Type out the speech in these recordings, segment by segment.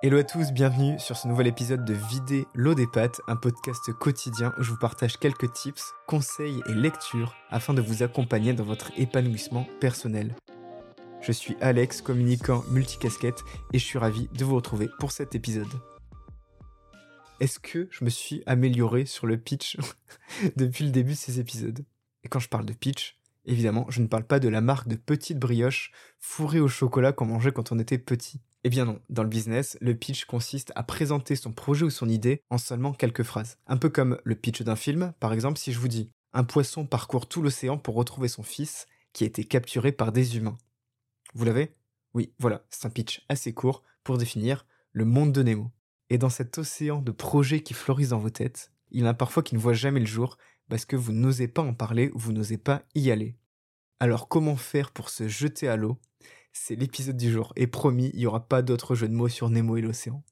Hello à tous, bienvenue sur ce nouvel épisode de Vider l'eau des pâtes, un podcast quotidien où je vous partage quelques tips, conseils et lectures afin de vous accompagner dans votre épanouissement personnel. Je suis Alex, communicant multicasquette et je suis ravi de vous retrouver pour cet épisode. Est-ce que je me suis amélioré sur le pitch depuis le début de ces épisodes? Et quand je parle de pitch, évidemment, je ne parle pas de la marque de petites brioches fourrées au chocolat qu'on mangeait quand on était petit. Eh bien non, dans le business, le pitch consiste à présenter son projet ou son idée en seulement quelques phrases. Un peu comme le pitch d'un film, par exemple si je vous dis Un poisson parcourt tout l'océan pour retrouver son fils qui a été capturé par des humains. Vous l'avez? Oui, voilà, c'est un pitch assez court pour définir le monde de Nemo. Et dans cet océan de projets qui fleurissent dans vos têtes, il y en a parfois qui ne voient jamais le jour parce que vous n'osez pas en parler ou vous n'osez pas y aller. Alors comment faire pour se jeter à l'eau? C'est l'épisode du jour. Et promis, il n'y aura pas d'autres jeux de mots sur Nemo et l'océan.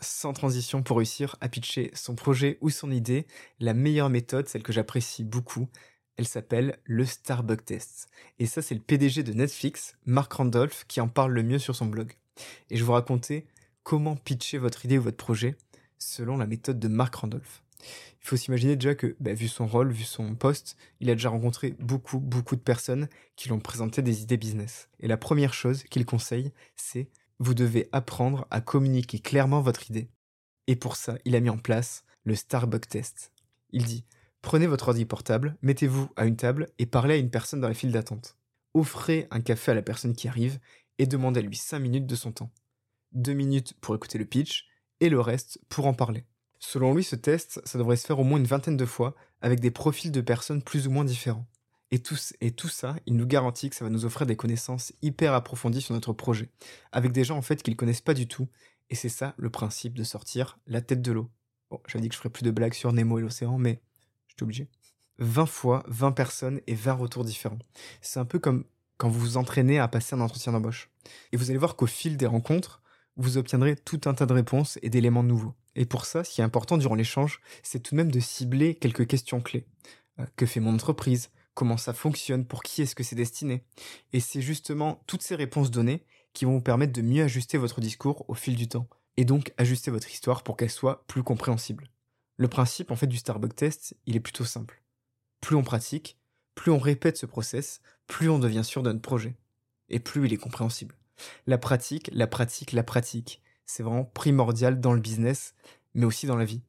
Sans transition pour réussir à pitcher son projet ou son idée, la meilleure méthode, celle que j'apprécie beaucoup, elle s'appelle le Starbucks Test. Et ça, c'est le PDG de Netflix, Mark Randolph, qui en parle le mieux sur son blog. Et je vous raconter comment pitcher votre idée ou votre projet selon la méthode de Mark Randolph. Il faut s'imaginer déjà que, bah, vu son rôle, vu son poste, il a déjà rencontré beaucoup, beaucoup de personnes qui lui ont présenté des idées business. Et la première chose qu'il conseille, c'est vous devez apprendre à communiquer clairement votre idée. Et pour ça, il a mis en place le Starbucks Test. Il dit Prenez votre ordi portable, mettez-vous à une table et parlez à une personne dans la file d'attente. Offrez un café à la personne qui arrive et demandez-lui 5 minutes de son temps. 2 minutes pour écouter le pitch et le reste pour en parler. Selon lui, ce test, ça devrait se faire au moins une vingtaine de fois, avec des profils de personnes plus ou moins différents. Et tout, ça, il nous garantit que ça va nous offrir des connaissances hyper approfondies sur notre projet, avec des gens en fait qu'ils connaissent pas du tout, et c'est ça le principe de sortir la tête de l'eau. Bon, j'avais dit que je ferais plus de blagues sur Nemo et l'océan, mais je suis obligé. 20 fois, 20 personnes et 20 retours différents. C'est un peu comme quand vous vous entraînez à passer un entretien d'embauche. Et vous allez voir qu'au fil des rencontres, vous obtiendrez tout un tas de réponses et d'éléments nouveaux. Et pour ça, ce qui est important durant l'échange, c'est tout de même de cibler quelques questions clés. Euh, que fait mon entreprise? Comment ça fonctionne? Pour qui est-ce que c'est destiné? Et c'est justement toutes ces réponses données qui vont vous permettre de mieux ajuster votre discours au fil du temps, et donc ajuster votre histoire pour qu'elle soit plus compréhensible. Le principe en fait du Starbucks test, il est plutôt simple. Plus on pratique, plus on répète ce process, plus on devient sûr de notre projet, et plus il est compréhensible. La pratique, la pratique, la pratique c'est vraiment primordial dans le business, mais aussi dans la vie.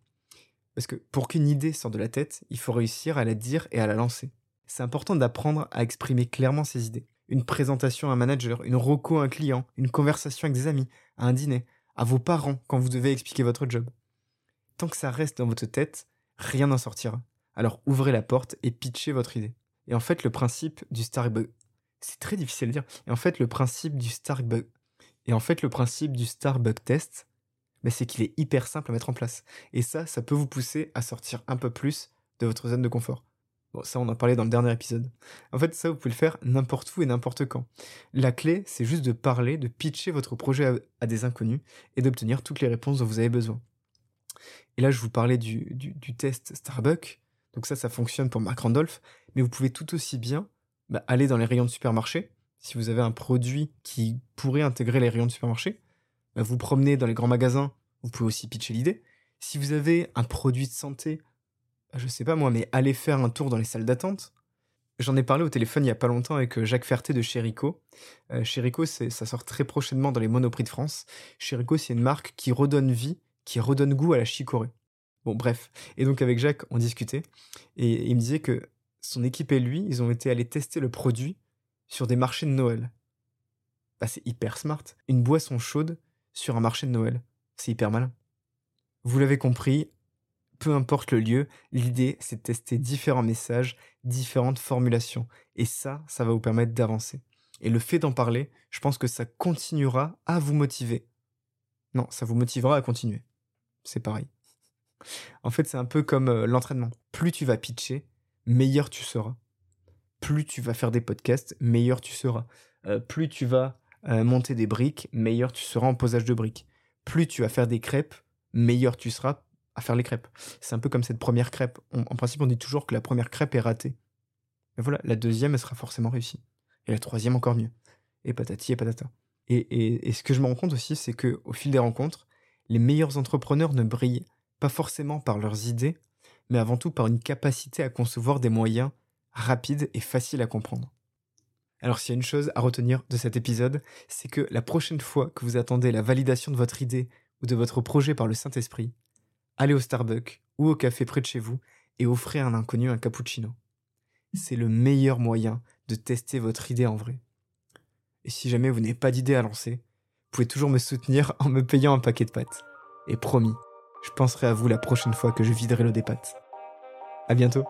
Parce que pour qu'une idée sorte de la tête, il faut réussir à la dire et à la lancer. C'est important d'apprendre à exprimer clairement ses idées. Une présentation à un manager, une reco à un client, une conversation avec des amis, à un dîner, à vos parents quand vous devez expliquer votre job. Tant que ça reste dans votre tête, rien n'en sortira. Alors ouvrez la porte et pitchez votre idée. Et en fait, le principe du Starbucks... C'est très difficile à dire. Et en fait, le principe du Starbucks... Et en fait, le principe du Starbucks test, bah, c'est qu'il est hyper simple à mettre en place. Et ça, ça peut vous pousser à sortir un peu plus de votre zone de confort. Bon, ça, on en parlait dans le dernier épisode. En fait, ça, vous pouvez le faire n'importe où et n'importe quand. La clé, c'est juste de parler, de pitcher votre projet à, des inconnus et d'obtenir toutes les réponses dont vous avez besoin. Et là, je vous parlais du, test Starbucks. Donc ça, ça fonctionne pour Mark Randolph. Mais vous pouvez tout aussi bien bah, aller dans les rayons de supermarché si vous avez un produit qui pourrait intégrer les rayons de supermarché, bah, vous promenez dans les grands magasins, vous pouvez aussi pitcher l'idée. Si vous avez un produit de santé, bah, je sais pas moi, mais allez faire un tour dans les salles d'attente. J'en ai parlé au téléphone il y a pas longtemps avec euh, Jacques Ferté de Chérico. Euh, Chérico, ça sort très prochainement dans les Monoprix de France. Chérico, c'est une marque qui redonne vie, qui redonne goût à la chicorée. Bon, bref. Et donc avec Jacques, on discutait et il me disait que son équipe et lui, ils ont été allés tester le produit sur des marchés de Noël. Bah, c'est hyper smart. Une boisson chaude sur un marché de Noël. C'est hyper malin. Vous l'avez compris, peu importe le lieu, l'idée c'est de tester différents messages, différentes formulations. Et ça, ça va vous permettre d'avancer. Et le fait d'en parler, je pense que ça continuera à vous motiver. Non, ça vous motivera à continuer. C'est pareil. En fait, c'est un peu comme euh, l'entraînement. Plus tu vas pitcher, meilleur tu seras plus tu vas faire des podcasts, meilleur tu seras. Euh, plus tu vas euh, monter des briques, meilleur tu seras en posage de briques. Plus tu vas faire des crêpes, meilleur tu seras à faire les crêpes. C'est un peu comme cette première crêpe. en principe, on dit toujours que la première crêpe est ratée. Mais voilà, la deuxième, elle sera forcément réussie. Et la troisième, encore mieux. Et patati et patata. Et, et, ce que je me rends compte aussi, c'est que au fil des rencontres, les meilleurs entrepreneurs ne brillent pas forcément par leurs idées, mais avant tout par une capacité à concevoir des moyens rapides et faciles à comprendre. Alors s'il y a une chose à retenir de cet épisode, c'est que la prochaine fois que vous attendez la validation de votre idée ou de votre projet par le Saint-Esprit, allez au Starbucks ou au café près de chez vous et offrez à un inconnu un cappuccino. C'est le meilleur moyen de tester votre idée en vrai. Et si jamais vous n'avez pas d'idée à lancer, vous pouvez toujours me soutenir en me payant un paquet de pâtes. Et promis, je penserai à vous la prochaine fois que je viderai l'eau des pâtes. À bientôt!